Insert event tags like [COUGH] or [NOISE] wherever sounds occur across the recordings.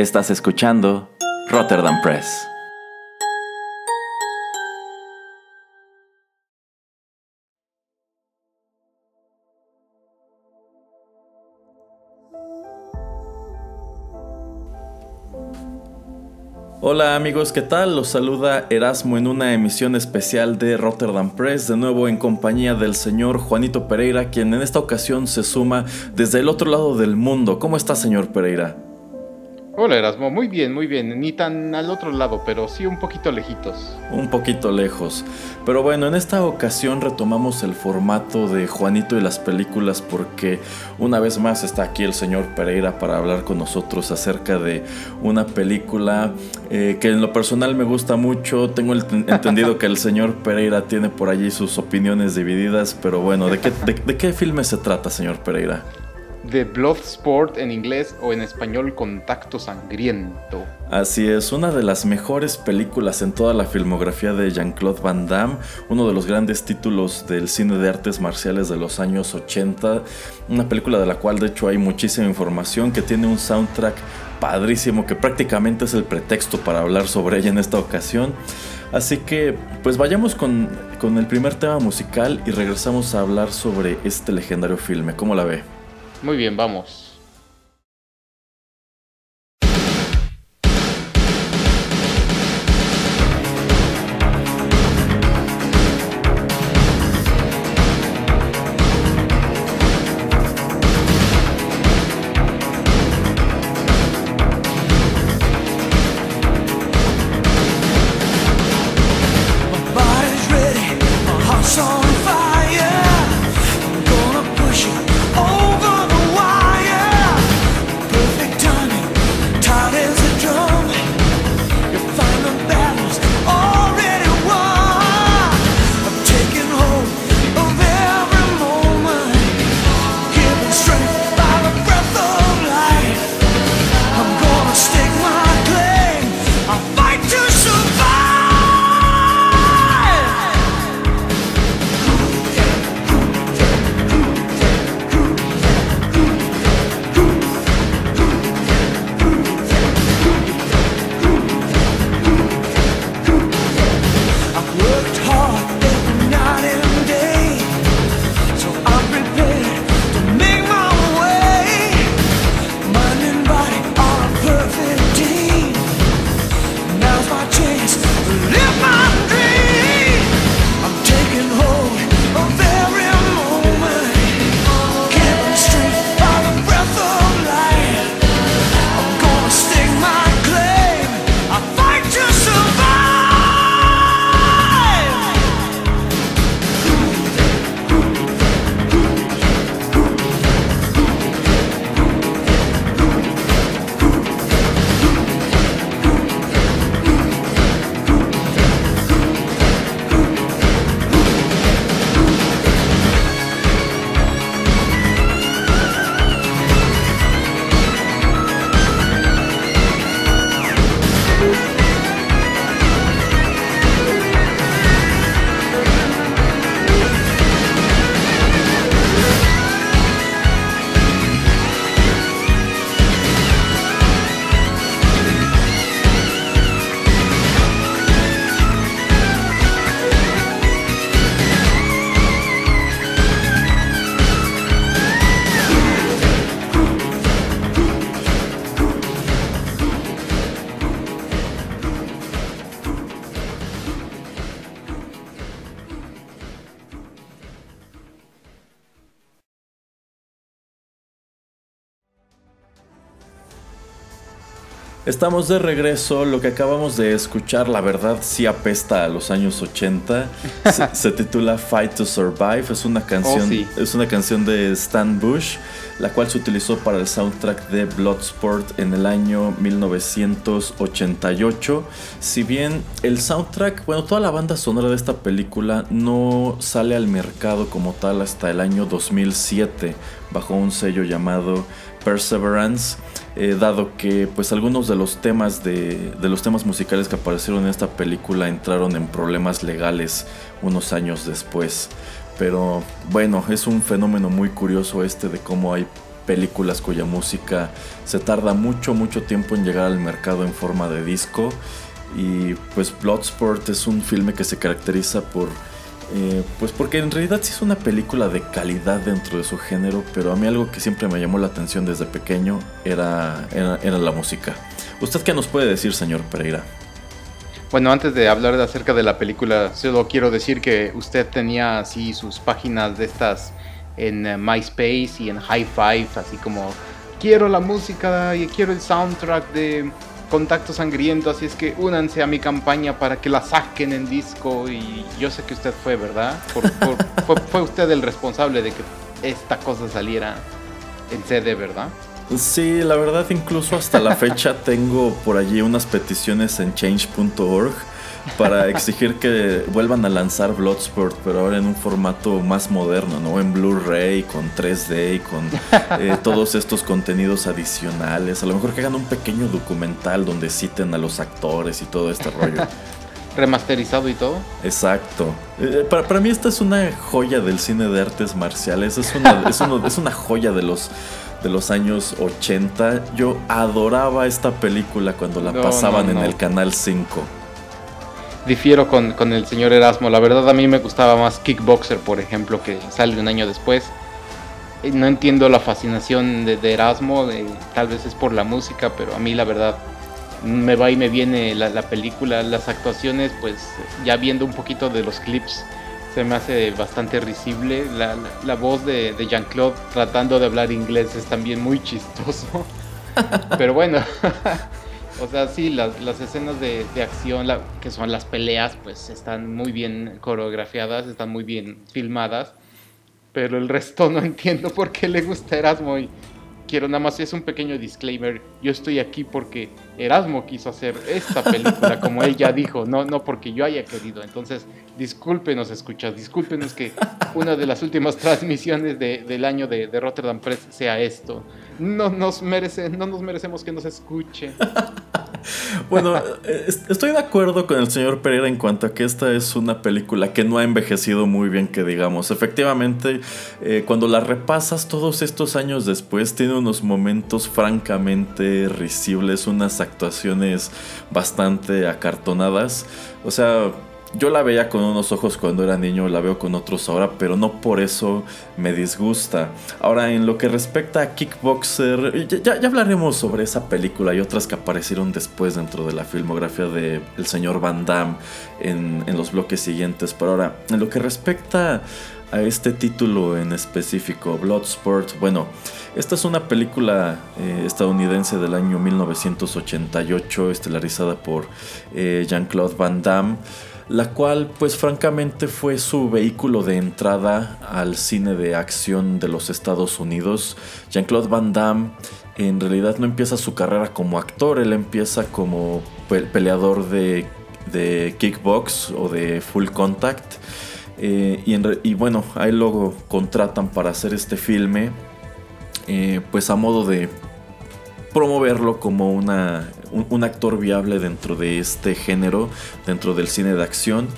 Estás escuchando Rotterdam Press. Hola amigos, ¿qué tal? Los saluda Erasmo en una emisión especial de Rotterdam Press, de nuevo en compañía del señor Juanito Pereira, quien en esta ocasión se suma desde el otro lado del mundo. ¿Cómo está, señor Pereira? Hola Erasmo, muy bien, muy bien. Ni tan al otro lado, pero sí un poquito lejitos. Un poquito lejos. Pero bueno, en esta ocasión retomamos el formato de Juanito y las películas porque una vez más está aquí el señor Pereira para hablar con nosotros acerca de una película eh, que en lo personal me gusta mucho. Tengo entendido que el señor Pereira tiene por allí sus opiniones divididas, pero bueno, ¿de qué, de qué filme se trata, señor Pereira? De Bloodsport en inglés o en español Contacto Sangriento. Así es, una de las mejores películas en toda la filmografía de Jean-Claude Van Damme, uno de los grandes títulos del cine de artes marciales de los años 80, una película de la cual de hecho hay muchísima información, que tiene un soundtrack padrísimo que prácticamente es el pretexto para hablar sobre ella en esta ocasión. Así que pues vayamos con, con el primer tema musical y regresamos a hablar sobre este legendario filme. ¿Cómo la ve? Muy bien, vamos. Estamos de regreso. Lo que acabamos de escuchar, la verdad, sí apesta a los años 80. [LAUGHS] Se, titula Fight to Survive. Es una canción, oh, es una canción de Stan Bush, la cual se utilizó para el soundtrack de Bloodsport en el año 1988. Si bien el soundtrack, bueno, toda la banda sonora de esta película no sale al mercado como tal hasta el año 2007 bajo un sello llamado Perseverance. Eh, dado que pues algunos de los temas de, los temas musicales que aparecieron en esta película entraron en problemas legales unos años después. Pero bueno, es un fenómeno muy curioso este de cómo hay películas cuya música se tarda mucho, mucho tiempo en llegar al mercado en forma de disco. Y pues Bloodsport es un filme que se caracteriza por... Eh, pues porque en realidad sí es una película de calidad dentro de su género, pero a mí algo que siempre me llamó la atención desde pequeño era, era, la música. ¿Usted qué nos puede decir, señor Pereira? Bueno, antes de hablar acerca de la película, solo quiero decir que usted tenía así sus páginas de estas en eh, MySpace y en High Five, así como quiero la música y quiero el soundtrack de Contacto Sangriento, así es que únanse a mi campaña para que la saquen en disco y yo sé que usted fue, ¿verdad? [LAUGHS] fue, fue usted el responsable de que esta cosa saliera en CD, ¿verdad? Sí, la verdad incluso hasta la fecha [LAUGHS] tengo por allí unas peticiones en change.org para exigir que vuelvan a lanzar Bloodsport, pero ahora en un formato más moderno, ¿no? En Blu-ray, con 3D y con eh, [LAUGHS] todos estos contenidos adicionales. A lo mejor que hagan un pequeño documental donde citen a los actores y todo este rollo. [LAUGHS] Remasterizado y todo. Exacto. Eh, para, para, mí esta es una joya del cine de artes marciales. Es una, es, es una joya de los de los años 80. Yo adoraba esta película cuando la pasaban en el Canal 5. Difiero con, el señor Erasmo. La verdad a mí me gustaba más Kickboxer, por ejemplo, que sale un año después. No entiendo la fascinación de, Erasmo, tal vez es por la música, pero a mí la verdad me va y me viene la, la película, las actuaciones, pues ya viendo un poquito de los clips se me hace bastante risible. La, voz de, Jean-Claude tratando de hablar inglés es también muy chistoso. [LAUGHS] Pero bueno, [LAUGHS] o sea, sí, las, escenas de, acción, que son las peleas, pues están muy bien coreografiadas, están muy bien filmadas. Pero el resto no entiendo por qué le gusta Erasmo y quiero nada más, es un pequeño disclaimer. Yo estoy aquí porque Erasmo quiso hacer esta película, como él ya dijo, no, no porque yo haya querido. Entonces, discúlpenos, escuchas, discúlpenos que una de las últimas [LAUGHS] transmisiones del año de, de, Rotterdam Press sea esto. No nos, merece, no nos merecemos que nos escuche. [LAUGHS] Bueno, estoy de acuerdo con el señor Pereira en cuanto a que esta es una película que no ha envejecido muy bien, que digamos. Efectivamente, eh, cuando la repasas todos estos años después, tiene unos momentos francamente risibles, unas actuaciones bastante acartonadas. O sea, yo la veía con unos ojos cuando era niño, la veo con otros ahora, pero no por eso me disgusta. Ahora, en lo que respecta a Kickboxer, ya, hablaremos sobre esa película y otras que aparecieron después dentro de la filmografía del el señor Van Damme en, los bloques siguientes. Pero ahora, en lo que respecta a este título en específico, Bloodsport, bueno, esta es una película eh, estadounidense del año 1988, estelarizada por eh, Jean-Claude Van Damme la cual pues francamente fue su vehículo de entrada al cine de acción de los Estados Unidos. Jean-Claude Van Damme en realidad no empieza su carrera como actor, él empieza como peleador de, kickbox o de full contact. Eh, y, bueno, ahí luego contratan para hacer este filme, eh, pues a modo de promoverlo como una, un, actor viable dentro de este género, dentro del cine de acción.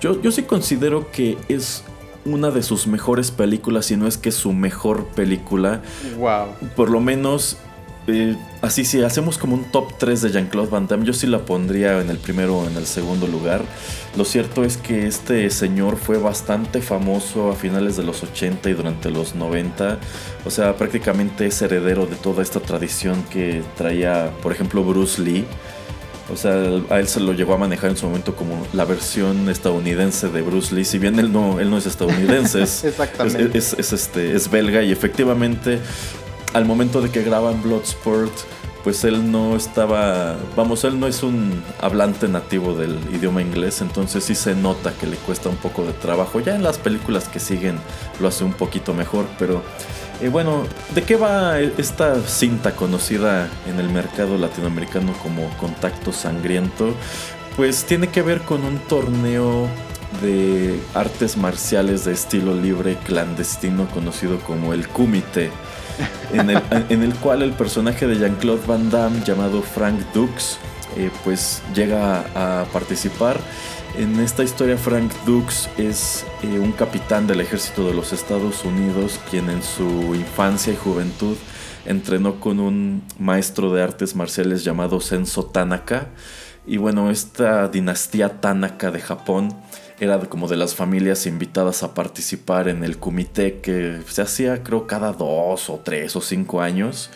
Yo, yo sí considero que es una de sus mejores películas, si no es que su mejor película. Wow. Por lo menos eh, así, si hacemos como un top 3 de Jean-Claude Van Damme, yo sí la pondría en el primero o en el segundo lugar. Lo cierto es que este señor fue bastante famoso a finales de los 80 y durante los 90. O sea, prácticamente es heredero de toda esta tradición que traía, por ejemplo, Bruce Lee. O sea, a él se lo llegó a manejar en su momento como la versión estadounidense de Bruce Lee. Si bien él no, él no es estadounidense, es, [LAUGHS] es, este, es belga y efectivamente al momento de que graban Bloodsport, pues él no estaba, vamos, él no es un hablante nativo del idioma inglés, entonces sí se nota que le cuesta un poco de trabajo. Ya en las películas que siguen lo hace un poquito mejor, pero eh, bueno, ¿de qué va esta cinta conocida en el mercado latinoamericano como Contacto Sangriento? Pues tiene que ver con un torneo de artes marciales de estilo libre clandestino conocido como el Kumite en el, cual el personaje de Jean-Claude Van Damme llamado Frank Dux eh, pues llega a participar. En esta historia Frank Dux es eh, un capitán del ejército de los Estados Unidos quien en su infancia y juventud entrenó con un maestro de artes marciales llamado Senso Tanaka. Y bueno, esta dinastía Tanaka de Japón era como de las familias invitadas a participar en el comité que se hacía creo cada dos o tres o cinco años.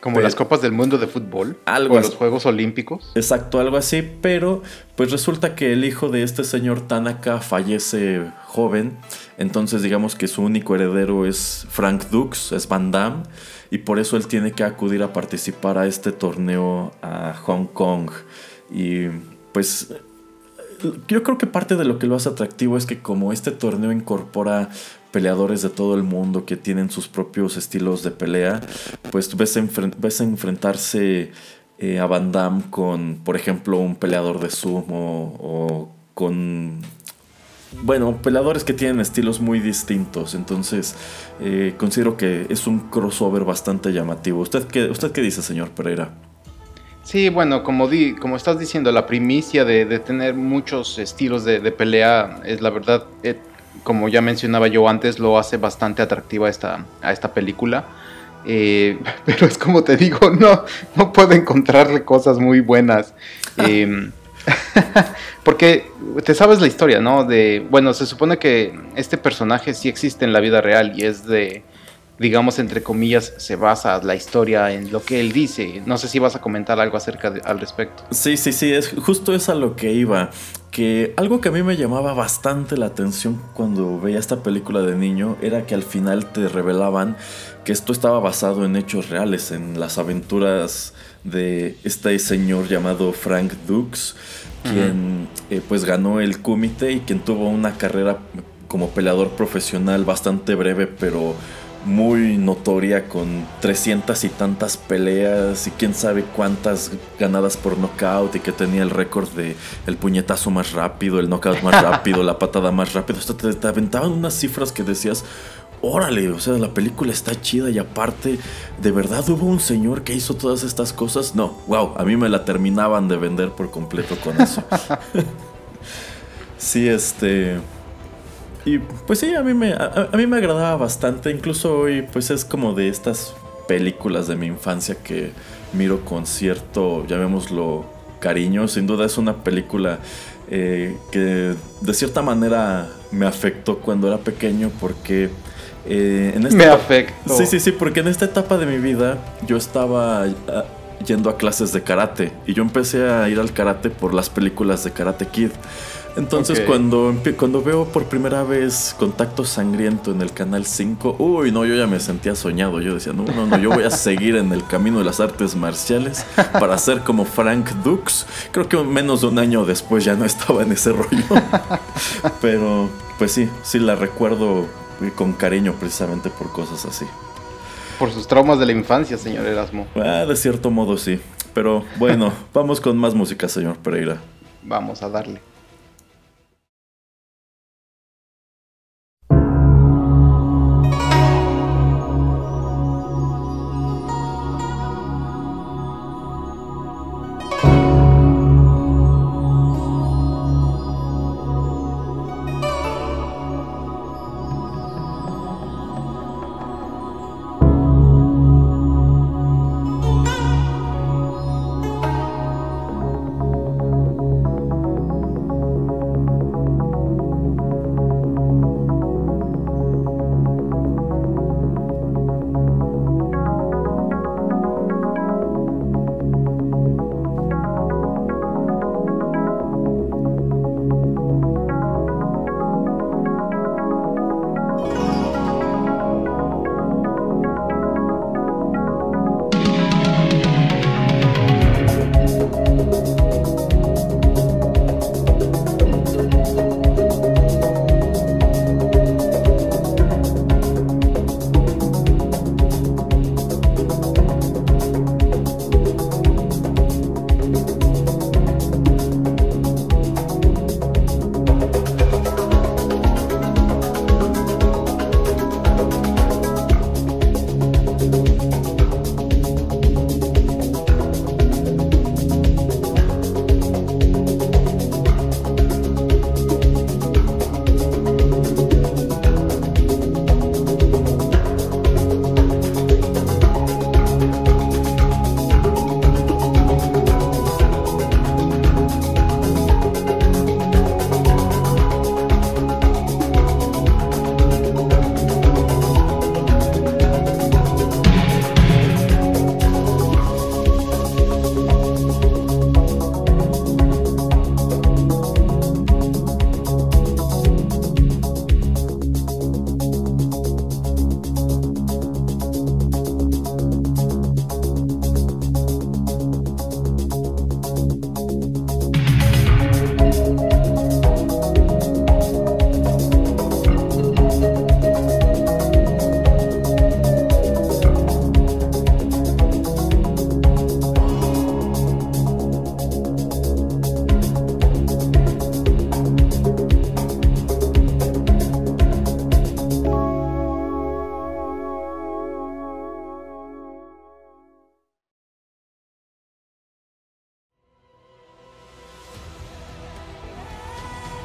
Como las Copas del Mundo de fútbol. Algo o los Juegos Olímpicos. Exacto, algo así. Pero pues resulta que el hijo de este señor Tanaka fallece joven. Entonces digamos que su único heredero es Frank Dux, es Van Damme. Y por eso él tiene que acudir a participar a este torneo a Hong Kong. Y pues yo creo que parte de lo que lo hace atractivo es que como este torneo incorpora peleadores de todo el mundo que tienen sus propios estilos de pelea, pues ves, ves enfrentarse eh, a Van Damme con, por ejemplo, un peleador de sumo o con bueno, peleadores que tienen estilos muy distintos. Entonces, eh, considero que es un crossover bastante llamativo. ¿Usted qué, ¿Usted qué dice, señor Pereira? Sí, bueno, como, di, como estás diciendo, la primicia de, tener muchos estilos de, pelea es la verdad, eh, como ya mencionaba yo antes, lo hace bastante atractiva esta, a esta película. Eh, [LAUGHS] pero es como te digo, no, no puedo encontrarle cosas muy buenas. Em, [LAUGHS] porque te sabes la historia, ¿no? De, bueno, se supone que este personaje sí existe en la vida real y es de digamos, entre comillas, se basa la historia en lo que él dice. No sé si vas a comentar algo acerca al respecto. Sí, sí, sí, es, justo es a lo que iba. Que algo que a mí me llamaba bastante la atención cuando veía esta película de niño era que al final te revelaban que esto estaba basado en hechos reales, en las aventuras de este señor llamado Frank Dux, quien eh, pues ganó el comité y quien tuvo una carrera como peleador profesional bastante breve, pero muy notoria con 300 y tantas peleas y quién sabe cuántas ganadas por knockout y que tenía el récord de el puñetazo más rápido, el knockout más [LAUGHS] rápido, la patada más rápido. O te, te, aventaban unas cifras que decías, órale, o sea, la película está chida y aparte, ¿de verdad hubo un señor que hizo todas estas cosas? No, wow, a mí me la terminaban de vender por completo con eso. [LAUGHS] [LAUGHS] sí, este... Y pues sí, a mí me, a, mí me agradaba bastante. Incluso hoy, pues es como de estas películas de mi infancia que miro con cierto, llamémoslo, cariño. Sin duda es una película eh, que de cierta manera me afectó cuando era pequeño porque... Eh, en esta me afectó. Sí, sí, sí, porque en esta etapa de mi vida yo estaba ah, yendo a clases de karate y yo empecé a ir al karate por las películas de Karate Kid. Entonces cuando, cuando veo por primera vez Contacto Sangriento en el Canal 5, uy, no, yo ya me sentía soñado. Yo decía, no, no, no, yo voy a seguir en el camino de las artes marciales para ser como Frank Dux. Creo que menos de un año después ya no estaba en ese rollo. Pero pues sí, sí la recuerdo con cariño precisamente por cosas así. Por sus traumas de la infancia, señor Erasmo. Ah, de cierto modo sí. Pero bueno, vamos con más música, señor Pereira. Vamos a darle.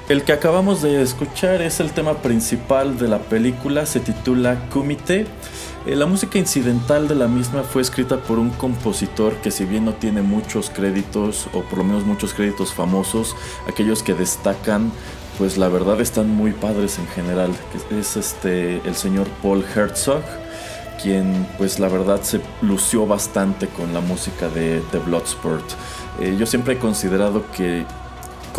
El que acabamos de escuchar es el tema principal de la película, se titula Kumite. Eh, la música incidental de la misma fue escrita por un compositor que si bien no tiene muchos créditos, o por lo menos muchos créditos famosos, aquellos que destacan, pues la verdad están muy padres en general. Es este el señor Paul Herzog, quien pues la verdad se lució bastante con la música de, Bloodsport. Eh, yo siempre he considerado que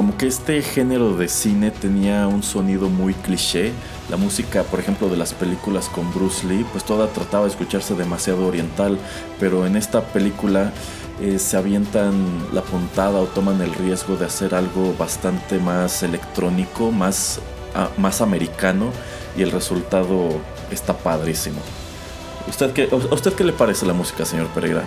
como que este género de cine tenía un sonido muy cliché. La música, por ejemplo, de las películas con Bruce Lee, pues toda trataba de escucharse demasiado oriental, pero en esta película eh, se avientan la puntada o toman el riesgo de hacer algo bastante más electrónico, más, ah, más americano, y el resultado está padrísimo. ¿Usted qué, ¿A usted qué le parece la música, señor Pereira?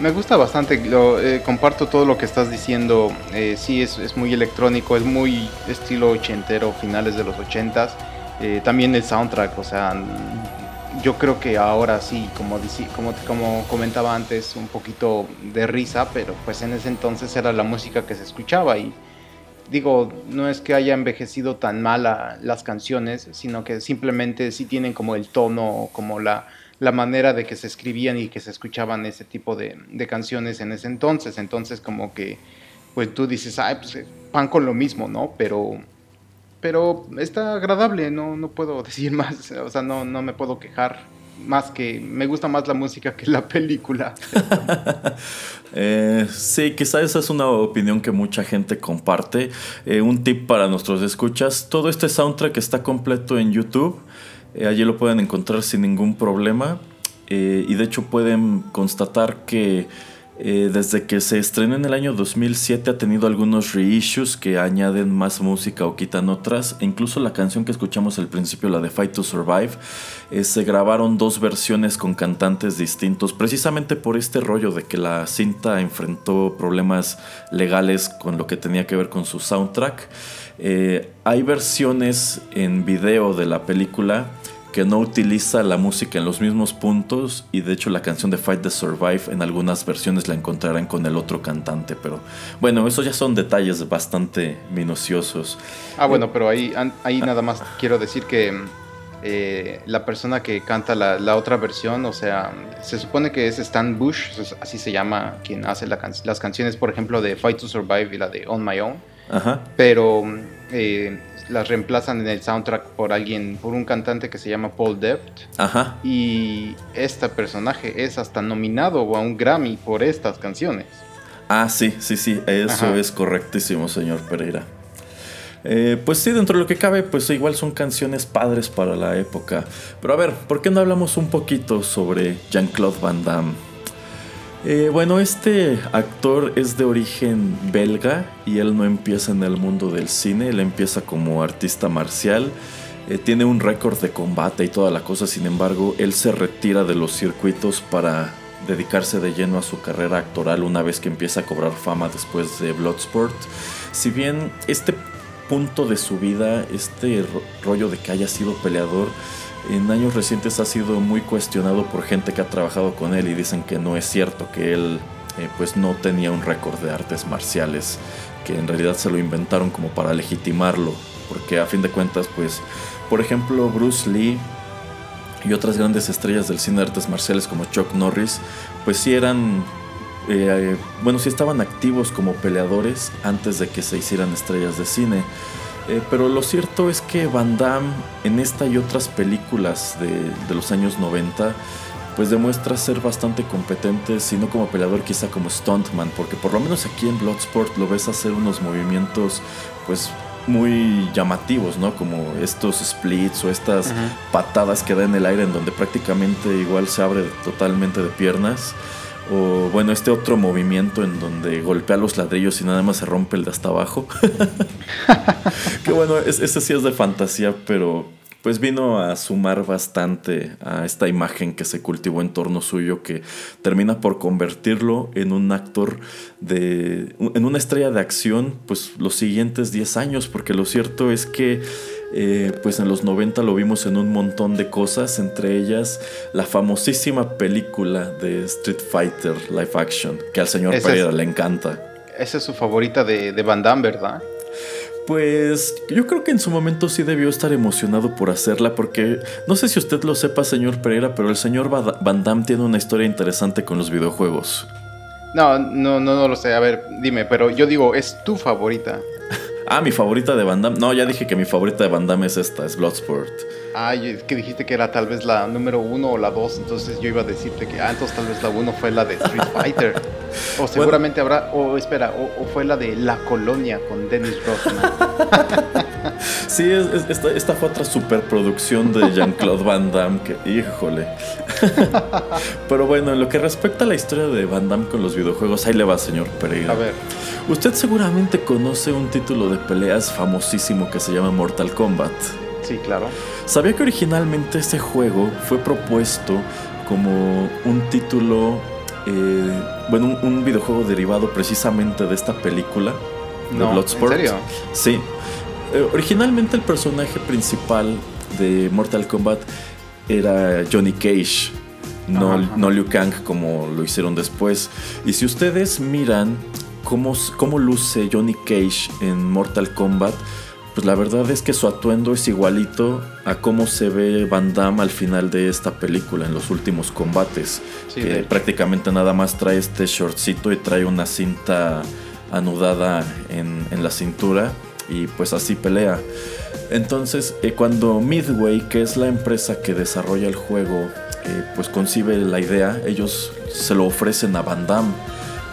Me gusta bastante, lo, eh, comparto todo lo que estás diciendo. Eh, sí, es, muy electrónico, es muy estilo ochentero, finales de los ochentas. Eh, también el soundtrack, o sea, yo creo que ahora sí, como, como, como comentaba antes, un poquito de risa, pero pues en ese entonces era la música que se escuchaba y digo, no es que haya envejecido tan mal las canciones, sino que simplemente sí tienen como el tono, como la la manera de que se escribían y que se escuchaban ese tipo de, canciones en ese entonces. Entonces como que, pues tú dices, ay, pues pan con lo mismo, ¿no? Pero, pero está agradable, no, no puedo [LAUGHS] decir más, o sea, no, no me puedo quejar más que me gusta más la música que la película. [LAUGHS] eh, sí, quizás esa es una opinión que mucha gente comparte. Eh, un tip para nuestros escuchas, todo este soundtrack está completo en YouTube. Eh, allí lo pueden encontrar sin ningún problema. Eh, y de hecho pueden constatar que eh, desde que se estrenó en el año 2007 ha tenido algunos reissues que añaden más música o quitan otras. E incluso la canción que escuchamos al principio, la de Fight to Survive, se grabaron dos versiones con cantantes distintos, precisamente por este rollo de que la cinta enfrentó problemas legales con lo que tenía que ver con su soundtrack. hay versiones en video de la película que no utiliza la música en los mismos puntos y de hecho la canción de Fight the Survive en algunas versiones la encontrarán con el otro cantante, pero bueno, esos ya son detalles bastante minuciosos. Ah, bueno, pero ahí, ahí ah. nada más quiero decir que eh, la persona que canta la, otra versión, o sea, se supone que es Stan Bush, así se llama quien hace las canciones, por ejemplo, de Fight to Survive y la de On My Own. Ajá. Pero eh, las reemplazan en el soundtrack por alguien, por un cantante que se llama Paul Deft. Ajá. Y este personaje es hasta nominado a un Grammy por estas canciones. Ah, sí, sí, sí, eso es correctísimo, señor Pereira. Eh, pues sí, dentro de lo que cabe, pues igual son canciones padres para la época. Pero a ver, ¿por qué no hablamos un poquito sobre Jean-Claude Van Damme? Eh, bueno, este actor es de origen belga y él no empieza en el mundo del cine, él empieza como artista marcial, eh, tiene un récord de combate y toda la cosa, sin embargo, él se retira de los circuitos para dedicarse de lleno a su carrera actoral una vez que empieza a cobrar fama después de Bloodsport. Si bien este punto de su vida, este rollo de que haya sido peleador, en años recientes ha sido muy cuestionado por gente que ha trabajado con él y dicen que no es cierto, que él eh, pues no tenía un récord de artes marciales, que en realidad se lo inventaron como para legitimarlo, porque a fin de cuentas pues, por ejemplo, Bruce Lee y otras grandes estrellas del cine de artes marciales como Chuck Norris, pues sí eran, eh, bueno, sí estaban activos como peleadores antes de que se hicieran estrellas de cine. Eh, pero lo cierto es que Van Damme en esta y otras películas de, los años 90 pues demuestra ser bastante competente, si no como peleador, quizá como stuntman, porque por lo menos aquí en Bloodsport lo ves hacer unos movimientos pues muy llamativos, ¿no? Como estos splits o estas patadas que da en el aire en donde prácticamente igual se abre totalmente de piernas. O bueno, este otro movimiento en donde golpea los ladrillos y nada más se rompe el de hasta abajo. [LAUGHS] que bueno, ese sí es de fantasía, pero pues vino a sumar bastante a esta imagen que se cultivó en torno suyo que termina por convertirlo en un actor de en una estrella de acción pues los siguientes 10 años porque lo cierto es que eh, pues en los 90 lo vimos en un montón de cosas, entre ellas la famosísima película de Street Fighter live action, que al señor Pereira le encanta. Esa es su favorita de, de Van Damme, ¿verdad? Pues yo creo que en su momento sí debió estar emocionado por hacerla porque no sé si usted lo sepa, señor Pereira, pero el señor Van Damme tiene una historia interesante con los videojuegos. No, no, no, no lo sé. A ver, dime, pero yo digo, ¿es tu favorita? Ah, mi favorita de Van Damme. No, ya dije que mi favorita de Van Damme es esta, es Bloodsport. Ah, es que dijiste que era tal vez la número uno o la dos, entonces yo iba a decirte que, ah, entonces tal vez la uno fue la de Street [LAUGHS] Fighter. o seguramente habrá, o espera, o, fue la de La Colonia con Dennis Rodman. [LAUGHS] sí, esta, fue otra superproducción de Jean-Claude Van Damme, que, híjole. [LAUGHS] Pero bueno, en lo que respecta a la historia de Van Damme con los videojuegos, ahí le va, señor Pereira. A ver. Usted seguramente conoce un título de peleas famosísimo que se llama Mortal Kombat. Sí, claro. ¿Sabía que originalmente este juego fue propuesto como un título, eh, bueno, un, videojuego derivado precisamente de esta película? De Bloodsport. ¿En serio? Sí. Eh, originalmente el personaje principal de Mortal Kombat era Johnny Cage, no, no Liu Kang como lo hicieron después. Y si ustedes miran cómo, cómo luce Johnny Cage en Mortal Kombat, pues la verdad es que su atuendo es igualito a cómo se ve Van Damme al final de esta película, en los últimos combates. que prácticamente nada más trae este shortcito y trae una cinta anudada en, la cintura y pues así pelea. Entonces, eh, cuando Midway, que es la empresa que desarrolla el juego, eh, pues concibe la idea, ellos se lo ofrecen a Van Damme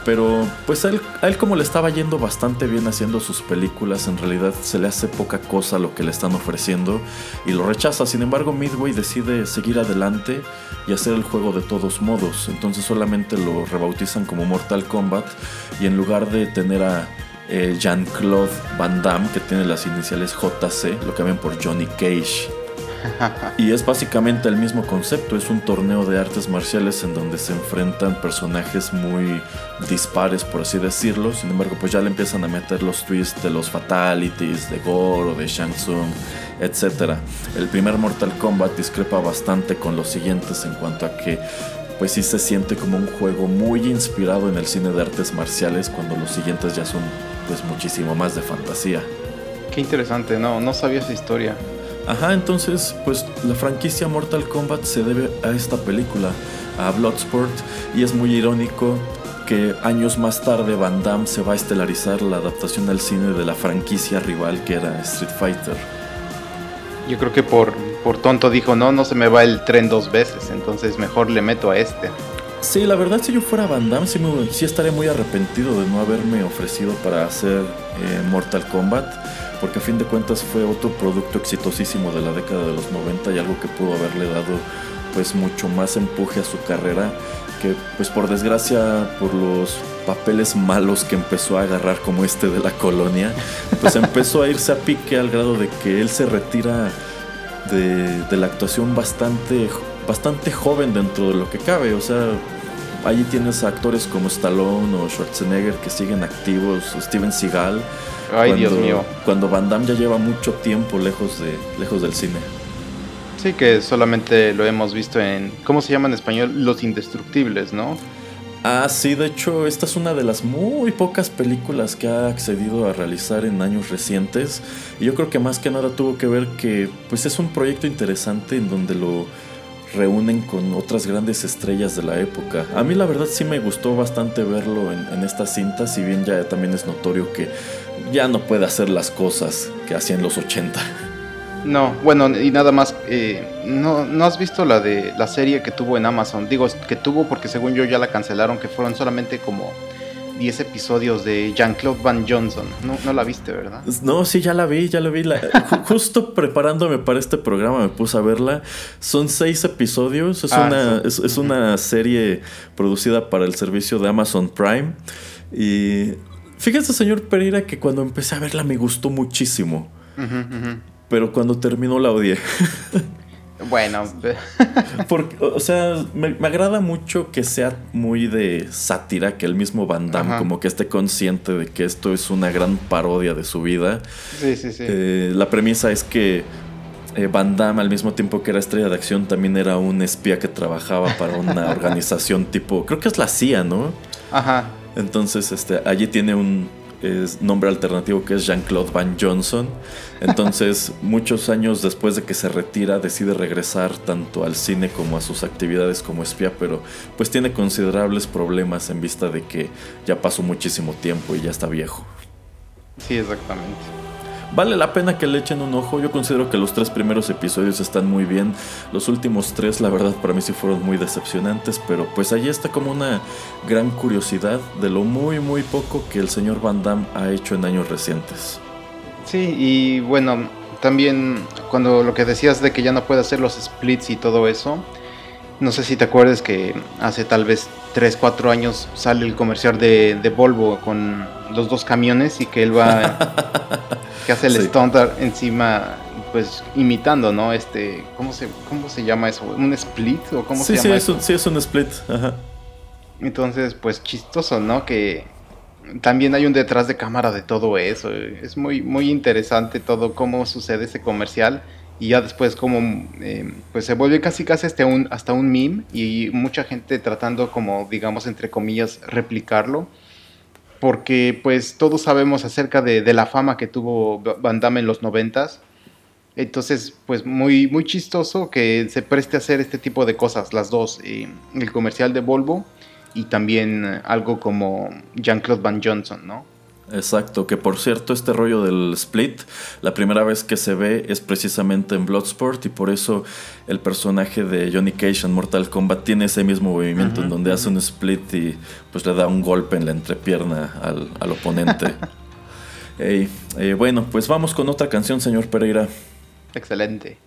pero pues a él, como le estaba yendo bastante bien haciendo sus películas, en realidad se le hace poca cosa lo que le están ofreciendo y lo rechaza. Sin embargo, Midway decide seguir adelante y hacer el juego de todos modos. Entonces solamente lo rebautizan como Mortal Kombat y en lugar de tener a eh, Jean-Claude Van Damme, que tiene las iniciales JC, lo cambian por Johnny Cage. Y es básicamente el mismo concepto, es un torneo de artes marciales en donde se enfrentan personajes muy dispares, por así decirlo. Sin embargo, pues ya le empiezan a meter los twists de los fatalities, de Gore o de Shang Tsung, etc. El primer Mortal Kombat discrepa bastante con los siguientes en cuanto a que pues sí se siente como un juego muy inspirado en el cine de artes marciales cuando los siguientes ya son pues muchísimo más de fantasía. Qué interesante, no, no sabía esa historia. Ajá, entonces, pues la franquicia Mortal Kombat se debe a esta película, a Bloodsport, y es muy irónico que años más tarde Van Damme se va a estelarizar la adaptación al cine de la franquicia rival que era Street Fighter. Yo creo que por, por tonto dijo, no, no se me va el tren dos veces, entonces mejor le meto a este. Sí, la verdad si yo fuera Van Damme sí, sí estaría muy arrepentido de no haberme ofrecido para hacer eh, Mortal Kombat porque a fin de cuentas fue otro producto exitosísimo de la década de los 90 y algo que pudo haberle dado pues mucho más empuje a su carrera que pues por desgracia por los papeles malos que empezó a agarrar como este de la colonia pues empezó a irse a pique al grado de que él se retira de, la actuación bastante bastante joven dentro de lo que cabe. O sea allí tienes actores como Stallone o Schwarzenegger que siguen activos Steven Seagal Ay, Dios mío. Cuando Van Damme ya lleva mucho tiempo lejos, de, lejos del cine. Sí, que solamente lo hemos visto en, ¿cómo se llama en español? Los Indestructibles, ¿no? Ah, sí, de hecho, esta es una de las muy pocas películas que ha accedido a realizar en años recientes. Y yo creo que más que nada tuvo que ver que, pues es un proyecto interesante en donde lo reúnen con otras grandes estrellas de la época. A mí la verdad sí me gustó bastante verlo en, en esta cinta, si bien ya también es notorio que ya no puede hacer las cosas que hacía en los 80. No, bueno, y nada más, eh, no, no has visto la de la serie que tuvo en Amazon. Digo, que tuvo porque según yo ya la cancelaron, que fueron solamente como 10 episodios de Jean-Claude Van Johnson. No, no la viste, ¿verdad? No, sí, ya la vi, ya la vi. justo preparándome para este programa me puse a verla. Son seis episodios. Es, ah, una, es una serie producida para el servicio de Amazon Prime. Y Fíjese, señor Pereira, que cuando empecé a verla me gustó muchísimo. Pero cuando terminó la odié. [LAUGHS] bueno. [LAUGHS] Porque, o sea, me, agrada mucho que sea muy de sátira, que el mismo Van Damme como que esté consciente de que esto es una gran parodia de su vida. Sí, sí, sí. Eh, la premisa es que eh, Van Damme, al mismo tiempo que era estrella de acción, también era un espía que trabajaba para una [LAUGHS] organización tipo, creo que es la CIA, ¿no? Ajá. Entonces, este, allí tiene un, es nombre alternativo que es Jean-Claude Van Johnson. Entonces, [LAUGHS] muchos años después de que se retira, decide regresar tanto al cine como a sus actividades como espía, pero pues tiene considerables problemas en vista de que ya pasó muchísimo tiempo y ya está viejo. Sí, exactamente. Vale la pena que le echen un ojo. Yo considero que los tres primeros episodios están muy bien. Los últimos tres, la verdad, para mí sí fueron muy decepcionantes. Pero pues ahí está como una gran curiosidad de lo muy, muy poco que el señor Van Damme ha hecho en años recientes. Sí, y bueno, también cuando lo que decías de que ya no puede hacer los splits y todo eso. No sé si te acuerdas que hace tal vez 3, 4 años sale el comercial de, de Volvo con los dos camiones y que él va [LAUGHS] que hace el estándar encima, pues imitando, ¿no? Este, ¿cómo se, cómo se llama eso? ¿Un split o cómo se llama? Sí, eso? sí, es un split. Ajá. Entonces, pues chistoso, ¿no? Que también hay un detrás de cámara de todo eso. Es muy, muy interesante todo cómo sucede ese comercial y ya después como eh, pues se vuelve casi casi hasta un, hasta un meme y mucha gente tratando como digamos entre comillas replicarlo porque pues todos sabemos acerca de, la fama que tuvo Van Damme en los noventas. Entonces, pues muy, muy chistoso que se preste a hacer este tipo de cosas, las dos, eh, el comercial de Volvo y también algo como Jean-Claude Van Johnson, ¿no? Exacto, que por cierto este rollo del split, la primera vez que se ve es precisamente en Bloodsport y por eso el personaje de Johnny Cage en Mortal Kombat tiene ese mismo movimiento en donde hace un split y pues le da un golpe en la entrepierna al, oponente. [LAUGHS] Eh, bueno, pues vamos con otra canción, señor Pereira. Excelente.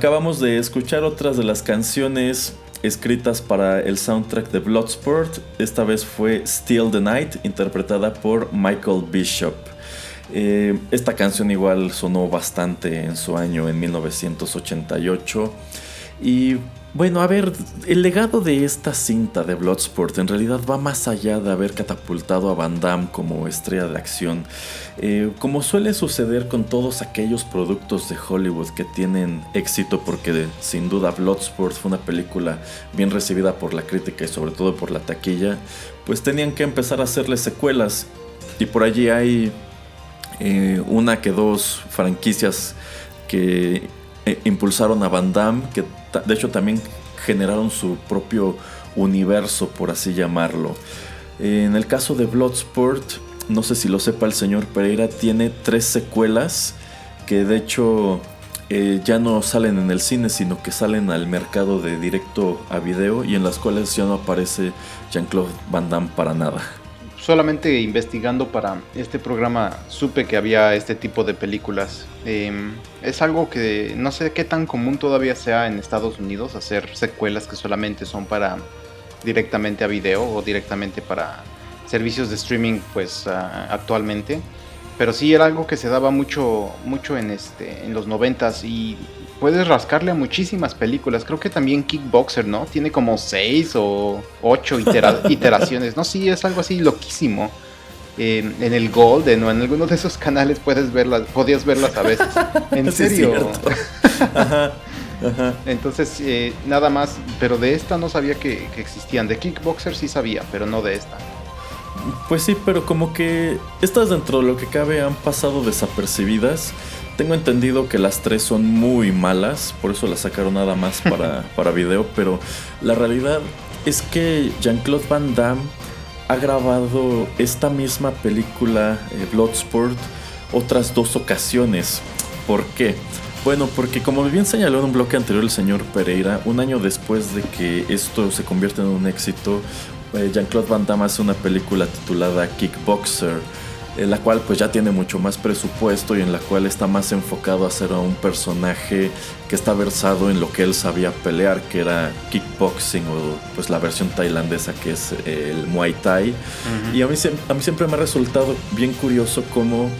Acabamos de escuchar otras de las canciones escritas para el soundtrack de Bloodsport. Esta vez fue Still the Night, interpretada por Michael Bishop. Eh, esta canción igual sonó bastante en su año, en 1988. Y bueno, a ver, el legado de esta cinta de Bloodsport en realidad va más allá de haber catapultado a Van Damme como estrella de acción. Eh, como suele suceder con todos aquellos productos de Hollywood que tienen éxito, porque sin duda Bloodsport fue una película bien recibida por la crítica y sobre todo por la taquilla, pues tenían que empezar a hacerle secuelas. Y por allí hay eh, una que dos franquicias que eh, impulsaron a Van Damme, que de hecho también generaron su propio universo, por así llamarlo. En el caso de Bloodsport, no sé si lo sepa el señor Pereira, tiene tres secuelas que de hecho eh, ya no salen en el cine, sino que salen al mercado de directo a video y en las cuales ya no aparece Jean-Claude Van Damme para nada solamente investigando para este programa supe que había este tipo de películas. Em, es algo que no sé qué tan común todavía sea en Estados Unidos hacer secuelas que solamente son para directamente a video o directamente para servicios de streaming pues actualmente. Pero sí era algo que se daba mucho mucho en este en los noventas y puedes rascarle a muchísimas películas. Creo que también Kickboxer, ¿no? Tiene como seis o ocho [LAUGHS] iteraciones. No, sí, es algo así loquísimo. en el Golden o en alguno de esos canales puedes verlas, podías verlas a veces. [LAUGHS] En serio. [LAUGHS] Entonces, eh, nada más, pero de esta no sabía que, que existían. De Kickboxer sí sabía, pero no de esta. Pues sí, pero como que estas dentro de lo que cabe han pasado desapercibidas. Tengo entendido que las tres son muy malas, por eso las sacaron nada más [LAUGHS] para, para video, pero la realidad es que Jean-Claude Van Damme ha grabado esta misma película, eh, Bloodsport, otras dos ocasiones. ¿Por qué? Bueno, porque como bien señaló en un bloque anterior el señor Pereira, un año después de que esto se convierte en un éxito, eh, Jean-Claude Van Damme hace una película titulada Kickboxer en la cual pues ya tiene mucho más presupuesto y en la cual está más enfocado a ser un personaje que está versado en lo que él sabía pelear, que era kickboxing o pues la versión tailandesa que es eh, el Muay Thai. Y a mí, a mí siempre me ha resultado bien curioso cómo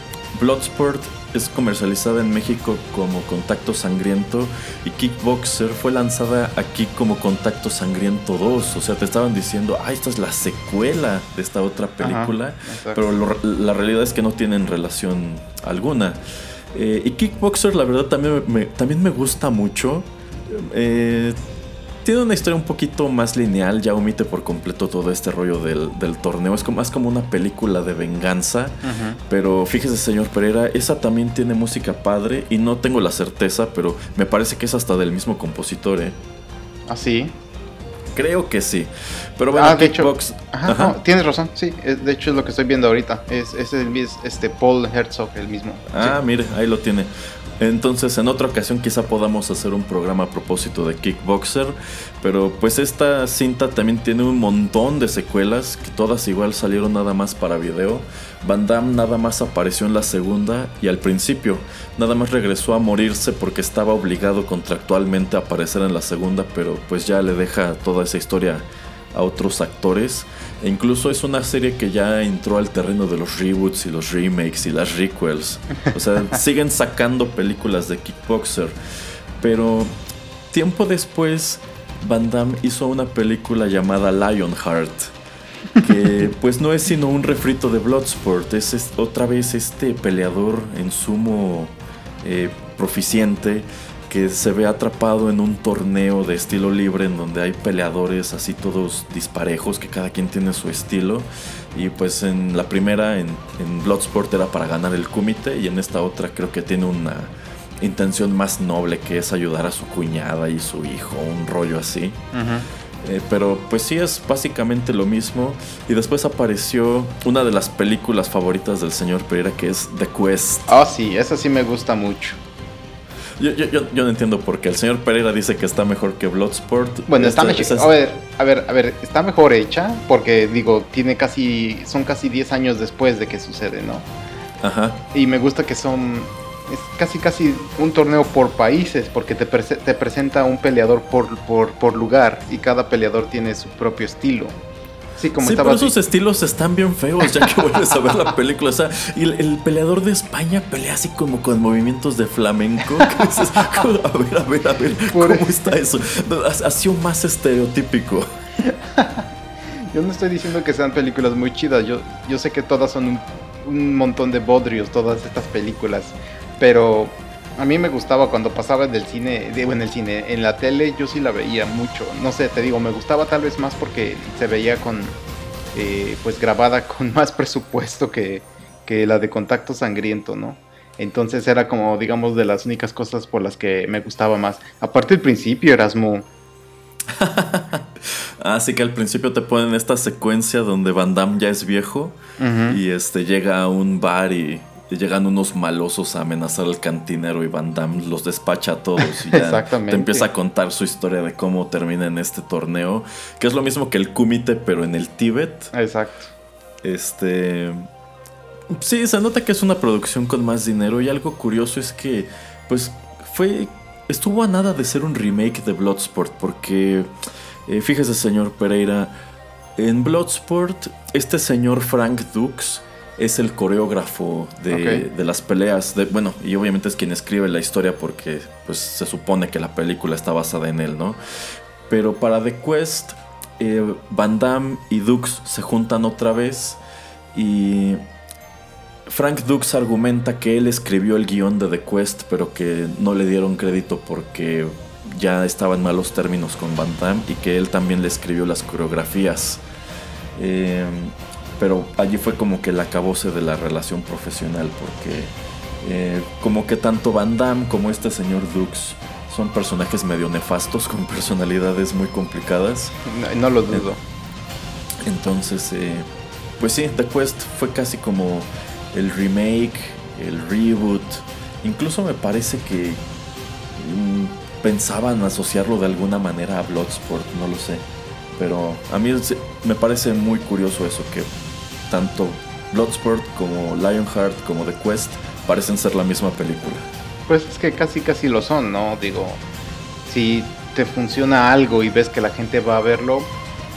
Bloodsport es comercializada en México como Contacto Sangriento y Kickboxer fue lanzada aquí como Contacto Sangriento 2. O sea, te estaban diciendo, ah, esta es la secuela de esta otra película, pero la realidad es que no tienen relación alguna. Eh, y Kickboxer, la verdad, también me, también me gusta mucho. Eh, tiene una historia un poquito más lineal, ya omite por completo todo este rollo del, torneo. Es como, más como una película de venganza. Pero fíjese, señor Pereira, esa también tiene música padre y no tengo la certeza, pero me parece que es hasta del mismo compositor, ¿eh? ¿Ah, sí? Creo que sí. Pero bueno, ah, de hecho, tienes razón, sí. De hecho es lo que estoy viendo ahorita. Es, es el este Paul Herzog el mismo. Ah, mire, ahí lo tiene. Entonces en otra ocasión quizá podamos hacer un programa a propósito de Kickboxer, pero pues esta cinta también tiene un montón de secuelas que todas igual salieron nada más para video. Van Damme nada más apareció en la segunda y al principio nada más regresó a morirse porque estaba obligado contractualmente a aparecer en la segunda, pero pues ya le deja toda esa historia a otros actores. E incluso es una serie que ya entró al terreno de los reboots y los remakes y las requels. O sea, [LAUGHS] siguen sacando películas de Kickboxer. Pero tiempo después, Van Damme hizo una película llamada Lionheart. Que [LAUGHS] pues no es sino un refrito de Bloodsport. Es, otra vez este peleador en sumo eh, proficiente que se ve atrapado en un torneo de estilo libre en donde hay peleadores así todos disparejos, que cada quien tiene su estilo. Y pues en la primera, en, Bloodsport, era para ganar el kumite y en esta otra creo que tiene una intención más noble que es ayudar a su cuñada y su hijo, un rollo así. Eh, pero pues sí es básicamente lo mismo. Y después apareció una de las películas favoritas del señor Pereira que es The Quest. Ah, sí, esa sí me gusta mucho. Yo, yo, yo, no entiendo por qué. El señor Pereira dice que está mejor que Bloodsport. Bueno, está este, mejor. A ver, a ver, a ver, está mejor hecha porque, digo, tiene casi. Son casi 10 años después de que sucede, ¿no? Ajá. Y me gusta que son. es casi casi un torneo por países, porque te, te presenta un peleador por, por, por, lugar y cada peleador tiene su propio estilo. Sí, como sí, pero esos estilos están bien feos ya que vuelves a ver la película. O sea, y el, peleador de España pelea así como con movimientos de flamenco. [LAUGHS] a ver, a ver, a ver, ¿cómo está eso? Ha sido más estereotípico. [LAUGHS] Yo no estoy diciendo que sean películas muy chidas. Yo, yo sé que todas son un, un montón de bodrios, todas estas películas. Pero a mí me gustaba cuando pasaba del cine, digo en el cine, en la tele yo sí la veía mucho. No sé, te digo, me gustaba tal vez más porque se veía con, eh, pues grabada [LAUGHS] con más presupuesto que, que la de Contacto Sangriento, ¿no? Entonces era como, digamos, de las únicas cosas por las que me gustaba más. Aparte el principio, Erasmo. [LAUGHS] Así que al principio te ponen esta secuencia donde Van Damme ya es viejo y este llega a un bar y llegan unos malosos a amenazar al cantinero y Van Damme los despacha a todos y [LAUGHS] ya te empieza a contar su historia de cómo termina en este torneo, que es lo mismo que el Kumite pero en el Tíbet. Exacto. Este sí, se nota que es una producción con más dinero y algo curioso es que pues fue estuvo a nada de ser un remake de Bloodsport porque eh, fíjese señor Pereira en Bloodsport este señor Frank Dux es el coreógrafo de, las peleas. De, bueno, y obviamente es quien escribe la historia porque pues, se supone que la película está basada en él, ¿no? Pero para The Quest, eh, Van Damme y Dux se juntan otra vez y Frank Dux argumenta que él escribió el guion de The Quest, pero que no le dieron crédito porque ya estaba en malos términos con Van Damme y que él también le escribió las coreografías. Eh, pero allí fue como que el acabose de la relación profesional, porque eh, como que tanto Van Damme como este señor Dux son personajes medio nefastos, [LAUGHS] con personalidades muy complicadas. No, lo dudo. Entonces, eh, pues sí, The Quest fue casi como el remake, el reboot. Incluso me parece que mm, pensaban asociarlo de alguna manera a Bloodsport, no lo sé. Pero a mí me parece muy curioso eso, que tanto Bloodsport como Lionheart como The Quest parecen ser la misma película. Pues es que casi casi lo son, ¿no? Digo, si te funciona algo y ves que la gente va a verlo,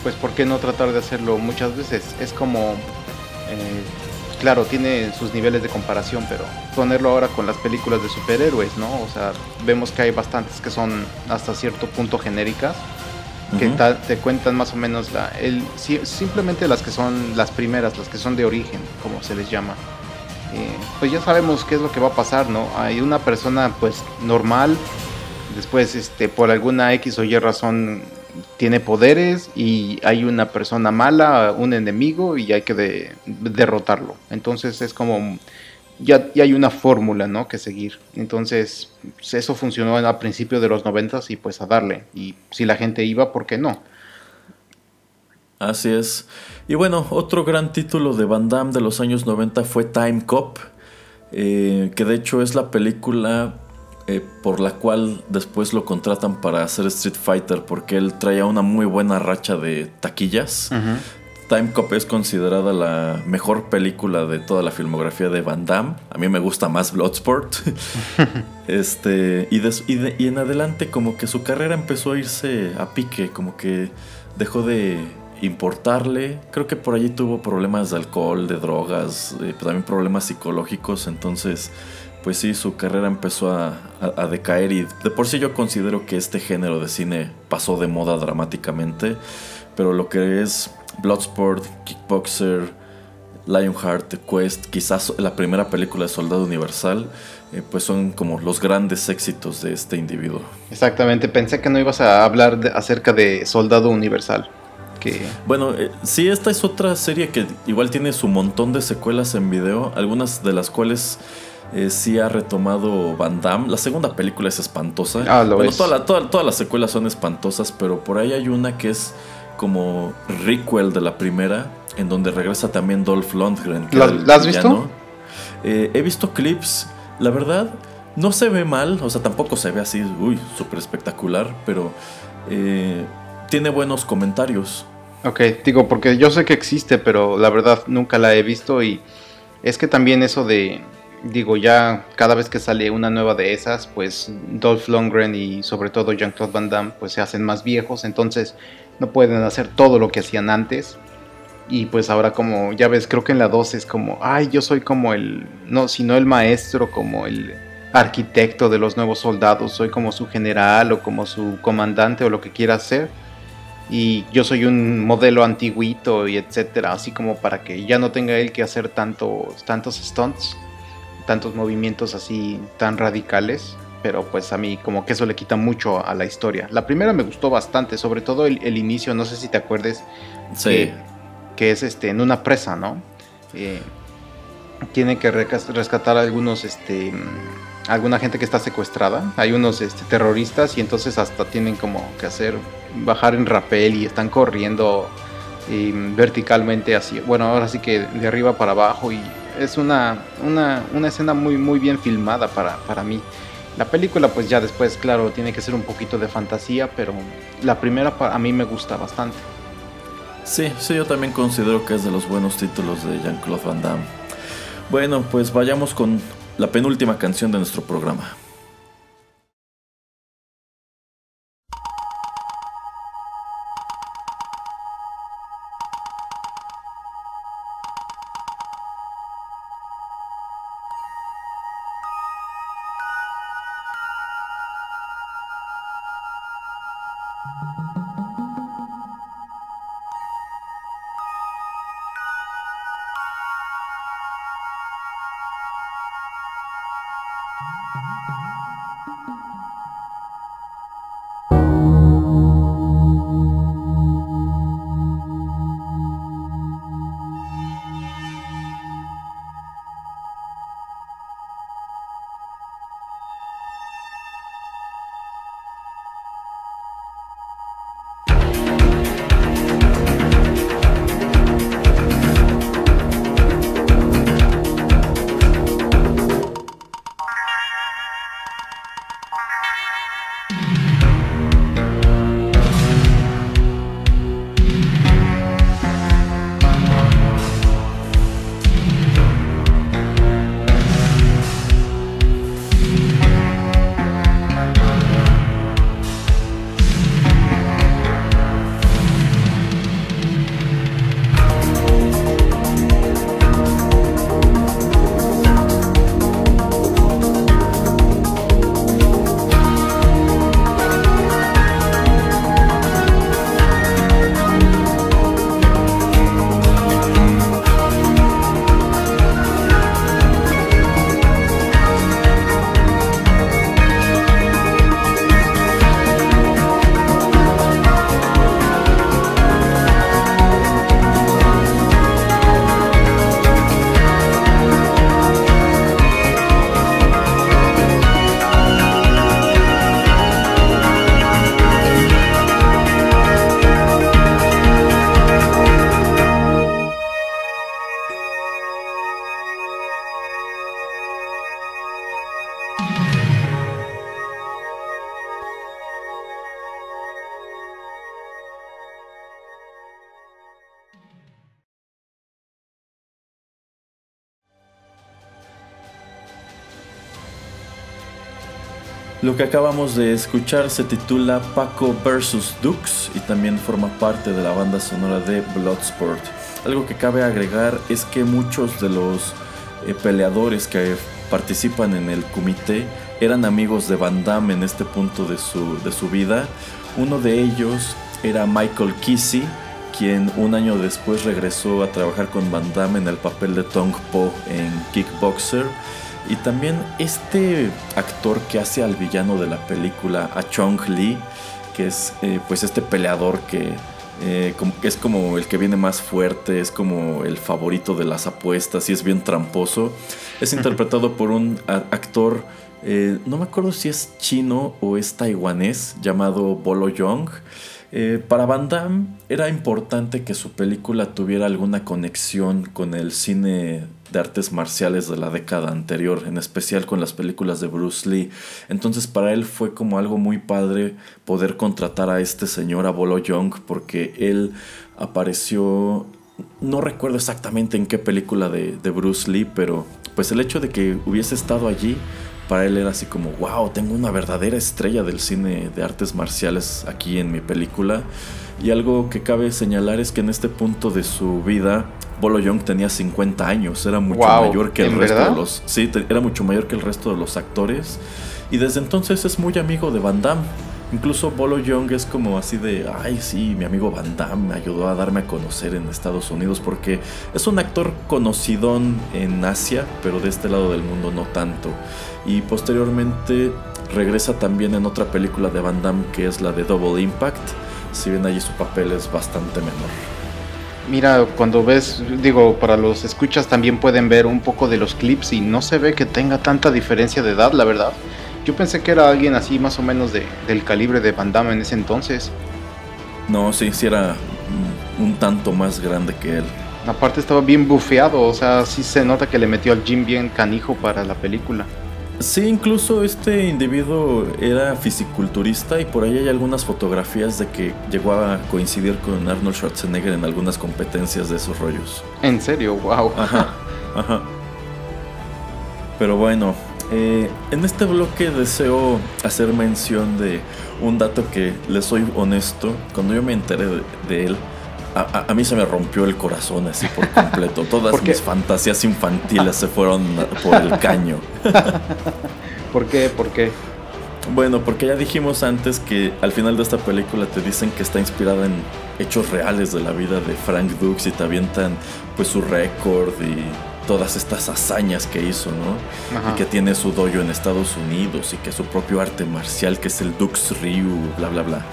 pues ¿por qué no tratar de hacerlo muchas veces? Es como, eh, claro, tiene sus niveles de comparación, pero ponerlo ahora con las películas de superhéroes, ¿no? O sea, vemos que hay bastantes que son hasta cierto punto genéricas que te cuentan más o menos la, el, simplemente las que son las primeras, las que son de origen, como se les llama. Eh, pues ya sabemos qué es lo que va a pasar, ¿no? Hay una persona pues normal, después este, por alguna X o Y razón tiene poderes y hay una persona mala, un enemigo y hay que derrotarlo. Entonces es como ya, hay una fórmula, ¿no? Que seguir. Entonces, pues, eso funcionó a principios de los noventas y pues a darle. Y si la gente iba, ¿por qué no? Así es. Y bueno, otro gran título de Van Damme de los años 90 fue Time Cop, eh, que de hecho es la película eh, por la cual después lo contratan para hacer Street Fighter, porque él traía una muy buena racha de taquillas. Time Cop es considerada la mejor película de toda la filmografía de Van Damme. A mí me gusta más Bloodsport. [LAUGHS] este, y, y, en adelante como que su carrera empezó a irse a pique, como que dejó de importarle. Creo que por allí tuvo problemas de alcohol, de drogas, eh, también problemas psicológicos. Entonces, pues sí, su carrera empezó a, a, decaer y de por sí yo considero que este género de cine pasó de moda dramáticamente. Pero lo que es Bloodsport, Kickboxer, Lionheart, The Quest, quizás la primera película de Soldado Universal, eh, pues son como los grandes éxitos de este individuo. Exactamente, pensé que no ibas a hablar acerca de Soldado Universal. Que... Bueno, eh, sí, esta es otra serie que igual tiene su montón de secuelas en video, algunas de las cuales eh, sí ha retomado Van Damme. La segunda película es espantosa. Ah, lo bueno, todas las secuelas son espantosas, pero por ahí hay una que es como requel de la primera, en donde regresa también Dolph Lundgren. ¿La, has visto? Eh, he visto clips, la verdad, no se ve mal, o sea, tampoco se ve así, uy, súper espectacular, pero eh, tiene buenos comentarios. Ok, digo, porque yo sé que existe, pero la verdad nunca la he visto y es que también eso de digo, ya cada vez que sale una nueva de esas, pues Dolph Lundgren y sobre todo Jean-Claude Van Damme pues se hacen más viejos, entonces no pueden hacer todo lo que hacían antes. Y pues ahora como, ya ves, creo que en la 2 es como, ay, yo soy como el, no, sino el maestro, como el arquitecto de los nuevos soldados, soy como su general o como su comandante o lo que quiera ser. Y yo soy un modelo antiguito y etcétera, así como para que ya no tenga él que hacer tantos, tantos stunts tantos movimientos así tan radicales, pero pues a mí como que eso le quita mucho a la historia. La primera me gustó bastante, sobre todo el, inicio, no sé si te acuerdes, sí. que, es este, en una presa, ¿no? Eh, tiene que rescatar a algunos, este, alguna gente que está secuestrada, hay unos este, terroristas y entonces hasta tienen como que hacer, bajar en rapel y están corriendo eh, verticalmente así, bueno, ahora sí que de arriba para abajo y es una, una, una escena muy, muy bien filmada para, para mí. La película pues ya después, claro, tiene que ser un poquito de fantasía, pero la primera a mí me gusta bastante. Sí, sí, yo también considero que es de los buenos títulos de Jean-Claude Van Damme. Bueno, pues vayamos con la penúltima canción de nuestro programa. Lo que acabamos de escuchar se titula Paco vs. Dux y también forma parte de la banda sonora de Bloodsport. Algo que cabe agregar es que muchos de los eh, peleadores que participan en el comité eran amigos de Van Damme en este punto de su, de su vida. Uno de ellos era Michael Kissy, quien un año después regresó a trabajar con Van Damme en el papel de Tong Po en Kickboxer y también este actor que hace al villano de la película, a Chong Lee, que es eh, pues este peleador que eh, es como el que viene más fuerte, es como el favorito de las apuestas y es bien tramposo. Es interpretado por un actor, eh, no me acuerdo si es chino o es taiwanés, llamado Bolo Young. para Van Damme era importante que su película tuviera alguna conexión con el cine de artes marciales de la década anterior, en especial con las películas de Bruce Lee. Entonces para él fue como algo muy padre poder contratar a este señor, a Bolo Young, porque él apareció no recuerdo exactamente en qué película de, de Bruce Lee, pero pues el hecho de que hubiese estado allí para él era así como, wow, tengo una verdadera estrella del cine de artes marciales aquí en mi película. Y algo que cabe señalar es que en este punto de su vida, Bolo Young tenía 50 años, era mucho mayor que el resto de los. Sí, era mucho mayor que el resto de los actores. Y desde entonces es muy amigo de Van Damme. Incluso Bolo Young es como así de, ay sí, mi amigo Van Damme me ayudó a darme a conocer en Estados Unidos porque es un actor conocidón en Asia, pero de este lado del mundo no tanto. Y posteriormente regresa también en otra película de Van Damme que es la de Double Impact, si bien allí su papel es bastante menor. Mira, cuando ves, digo, para los escuchas también pueden ver un poco de los clips y no se ve que tenga tanta diferencia de edad, la verdad. Yo pensé que era alguien así más o menos de, del calibre de Van Damme en ese entonces. No, sí, sí era un tanto más grande que él. Aparte estaba bien bufeado, o sea, sí se nota que le metió al gym bien canijo para la película. Sí, incluso este individuo era fisiculturista y por ahí hay algunas fotografías de que llegó a coincidir con Arnold Schwarzenegger en algunas competencias de esos rollos. ¿En serio? ¡Wow! Ajá, ajá. Pero bueno, eh, en este bloque deseo hacer mención de un dato que, les soy honesto, cuando yo me enteré de, él, a, mí se me rompió el corazón así por completo. [LAUGHS] Todas mis fantasías infantiles se fueron por el caño. [LAUGHS] ¿Por qué? ¿Por qué? Bueno, porque ya dijimos antes que al final de esta película te dicen que está inspirada en hechos reales de la vida de Frank Dux y te avientan pues su récord y todas estas hazañas que hizo, ¿no? Y que tiene su dojo en Estados Unidos y que su propio arte marcial, que es el Dux Ryu, bla, bla, bla.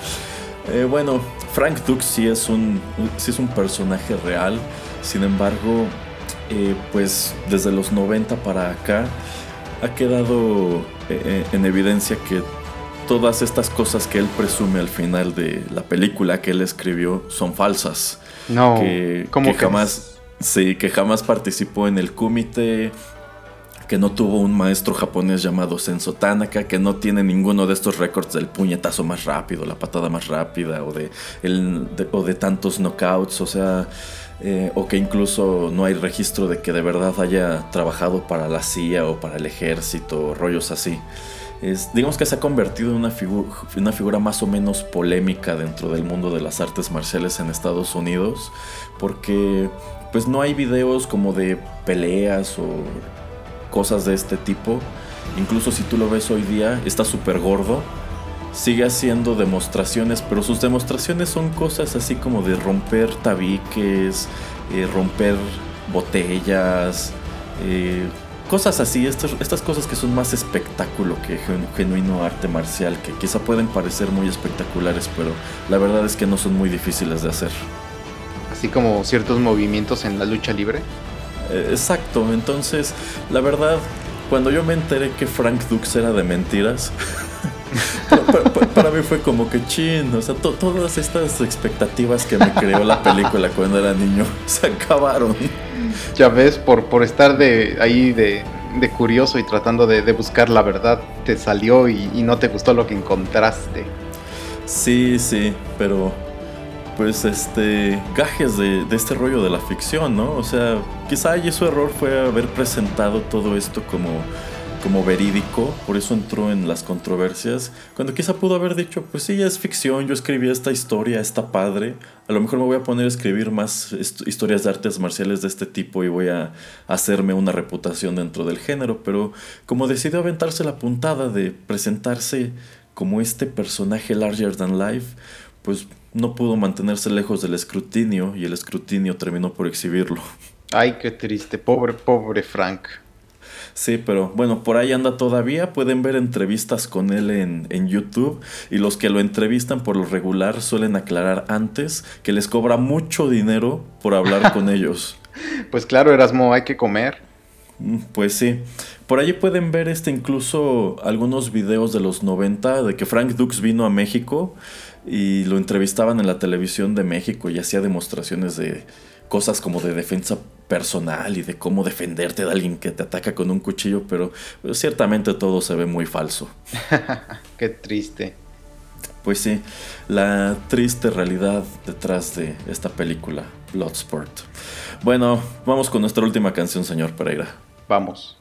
Eh, bueno, Frank Dux sí es un, sí es un personaje real, sin embargo, eh, pues desde los 90 para acá ha quedado eh, en evidencia que todas estas cosas que él presume al final de la película que él escribió son falsas. No, que, que jamás Sí, que jamás participó en el kumite, que no tuvo un maestro japonés llamado Senso Tanaka, que no tiene ninguno de estos récords del puñetazo más rápido, la patada más rápida o de, o de tantos knockouts, o sea, eh, o que incluso no hay registro de que de verdad haya trabajado para la CIA o para el ejército, rollos así. Digamos que se ha convertido en una, una figura más o menos polémica dentro del mundo de las artes marciales en Estados Unidos, porque pues no hay videos como de peleas o cosas de este tipo. Incluso si tú lo ves hoy día, está súper gordo. Sigue haciendo demostraciones, pero sus demostraciones son cosas así como de romper tabiques, eh, romper botellas, eh, cosas así, estas, estas cosas que son más espectáculo que genuino arte marcial, que quizá pueden parecer muy espectaculares, pero la verdad es que no son muy difíciles de hacer así como ciertos movimientos en la lucha libre. Eh, exacto, entonces la verdad, cuando yo me enteré que Frank Dux era de mentiras, [LAUGHS] para, mí fue como que chin, o sea, todas estas expectativas que me creó la película cuando era niño [LAUGHS] se acabaron. Ya ves, por, por estar de ahí de, curioso y tratando de, buscar la verdad, te salió y, y no te gustó lo que encontraste. Sí, sí, pero pues este gajes de, este rollo de la ficción, ¿no? O sea, quizá allí su error fue haber presentado todo esto como, como verídico, por eso entró en las controversias, cuando quizá pudo haber dicho, pues sí, es ficción, yo escribí esta historia, está padre, a lo mejor me voy a poner a escribir más historias de artes marciales de este tipo y voy a hacerme una reputación dentro del género, pero como decidió aventarse la puntada de presentarse como este personaje larger than life, pues no pudo mantenerse lejos del escrutinio y el escrutinio terminó por exhibirlo. Ay, qué triste, pobre, pobre Frank. Sí, pero bueno, por ahí anda todavía. Pueden ver entrevistas con él en, en, YouTube. Y los que lo entrevistan por lo regular suelen aclarar antes que les cobra mucho dinero por hablar con [LAUGHS] ellos. Pues claro, Erasmo, hay que comer. Mm, pues sí. Por allí pueden ver este incluso algunos videos de los 90 de que Frank Dux vino a México y lo entrevistaban en la televisión de México y hacía demostraciones de cosas como de defensa personal y de cómo defenderte de alguien que te ataca con un cuchillo, pero, ciertamente todo se ve muy falso. [LAUGHS] Qué triste. Pues sí, la triste realidad detrás de esta película, Bloodsport. Bueno, vamos con nuestra última canción, señor Pereira. Vamos.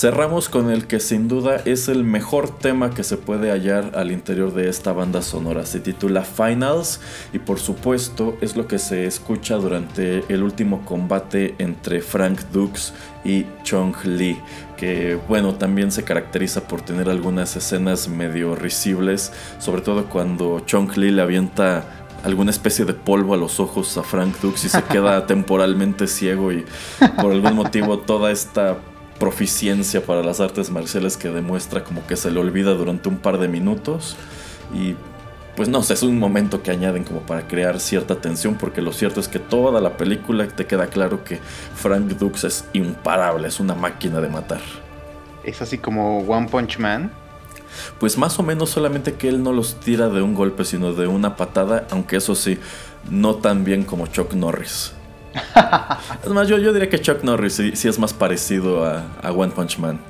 Cerramos con el que sin duda es el mejor tema que se puede hallar al interior de esta banda sonora. Se titula Finals y por supuesto es lo que se escucha durante el último combate entre Frank Dux y Chong Lee, que bueno, también se caracteriza por tener algunas escenas medio risibles, sobre todo cuando Chong Lee le avienta alguna especie de polvo a los ojos a Frank Dux y se queda [LAUGHS] temporalmente ciego y por algún motivo toda esta proficiencia para las artes marciales que demuestra como que se le olvida durante un par de minutos y pues no sé, es un momento que añaden como para crear cierta tensión porque lo cierto es que toda la película te queda claro que Frank Dux es imparable, es una máquina de matar. Es así como One Punch Man. Pues más o menos solamente que él no los tira de un golpe sino de una patada, aunque eso sí, no tan bien como Chuck Norris. [LAUGHS] es más, yo, yo diría que Chuck Norris sí, es más parecido a, One Punch Man.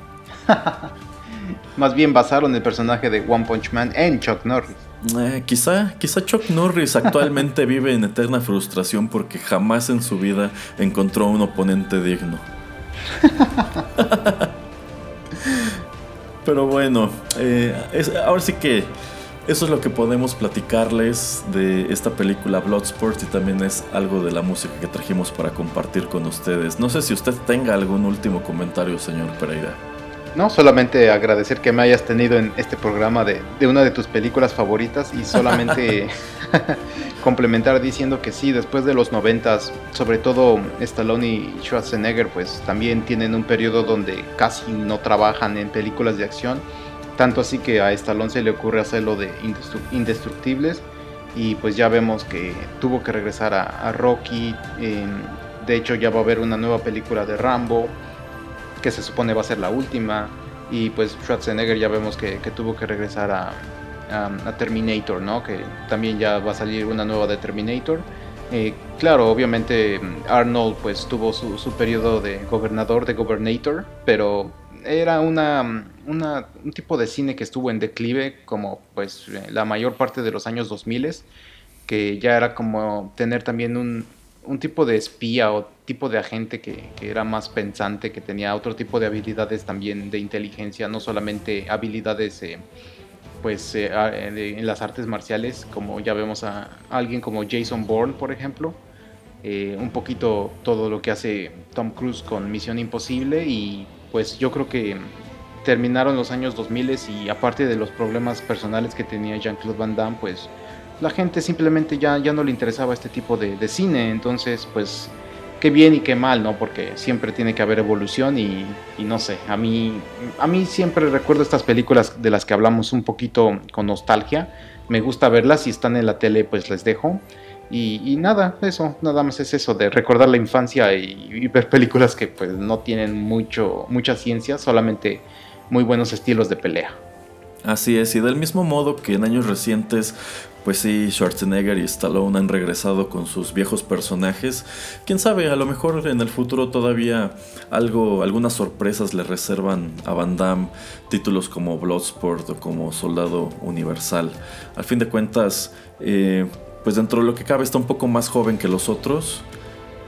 [LAUGHS] más bien basaron el personaje de One Punch Man en Chuck Norris. Eh, quizá, quizá Chuck Norris actualmente [LAUGHS] vive en eterna frustración porque jamás en su vida encontró un oponente digno. Pero bueno, eh, ahora sí que eso es lo que podemos platicarles de esta película Bloodsport y también es algo de la música que trajimos para compartir con ustedes. No sé si usted tenga algún último comentario, señor Pereira. No, solamente agradecer que me hayas tenido en este programa de, una de tus películas favoritas y solamente [LAUGHS] [LAUGHS] complementar diciendo que sí, después de los noventas, sobre todo Stallone y Schwarzenegger, pues también tienen un periodo donde casi no trabajan en películas de acción tanto así que a Stallone se le ocurre hacerlo de indestructibles y pues ya vemos que tuvo que regresar a, Rocky. de hecho ya va a haber una nueva película de Rambo que se supone va a ser la última. Y pues Schwarzenegger ya vemos que, tuvo que regresar a, Terminator, ¿no? Que también ya va a salir una nueva de Terminator. Eh, claro, obviamente Arnold pues tuvo su, su periodo de gobernador, de gobernator, pero era una, un tipo de cine que estuvo en declive como pues la mayor parte de los años 2000 que ya era como tener también un, un tipo de espía o tipo de agente que, era más pensante, que tenía otro tipo de habilidades también de inteligencia, no solamente habilidades eh, pues eh, en las artes marciales, como ya vemos a alguien como Jason Bourne, por ejemplo, eh, un poquito todo lo que hace Tom Cruise con Misión Imposible y pues yo creo que terminaron los años 2000 y aparte de los problemas personales que tenía Jean-Claude Van Damme, pues la gente simplemente ya, ya no le interesaba este tipo de, cine, entonces pues qué bien y qué mal, ¿no? Porque siempre tiene que haber evolución y, no sé, a mí, a mí siempre recuerdo estas películas de las que hablamos un poquito con nostalgia, me gusta verlas, si están en la tele pues les dejo. Y, nada, eso, nada más es eso, de recordar la infancia y, ver películas que pues no tienen mucho, mucha ciencia, solamente muy buenos estilos de pelea. Así es, y del mismo modo que en años recientes, pues sí, Schwarzenegger y Stallone han regresado con sus viejos personajes. Quién sabe, a lo mejor en el futuro todavía algo, algunas sorpresas le reservan a Van Damme títulos como Bloodsport o como Soldado Universal. Al fin de cuentas, eh, pues dentro de lo que cabe está un poco más joven que los otros.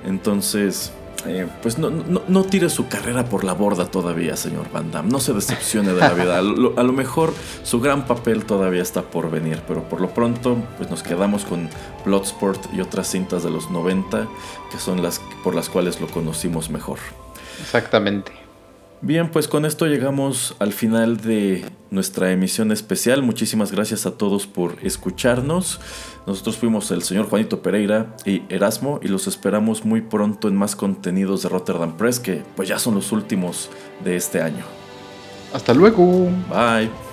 Entonces, eh, pues no, no, tire su carrera por la borda todavía, señor Van Damme. No se decepcione de la [LAUGHS] vida. A lo, mejor su gran papel todavía está por venir, pero por lo pronto pues nos quedamos con Bloodsport y otras cintas de los 90 que son las por las cuales lo conocimos mejor. Exactamente. Bien, pues con esto llegamos al final de nuestra emisión especial. Muchísimas gracias a todos por escucharnos. Nosotros fuimos el señor Juanito Pereira y Erasmo y los esperamos muy pronto en más contenidos de Rotterdam Press que pues ya son los últimos de este año. Hasta luego. Bye.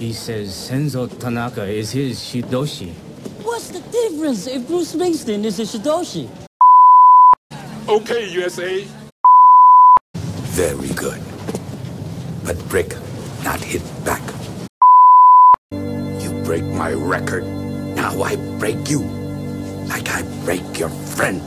He says Senzo Tanaka is his Shidoshi. What's the difference if Bruce Springsteen is a Shidoshi? Okay, USA. Very good. But break, not hit back. You break my record, now I break you. Like I break your friend.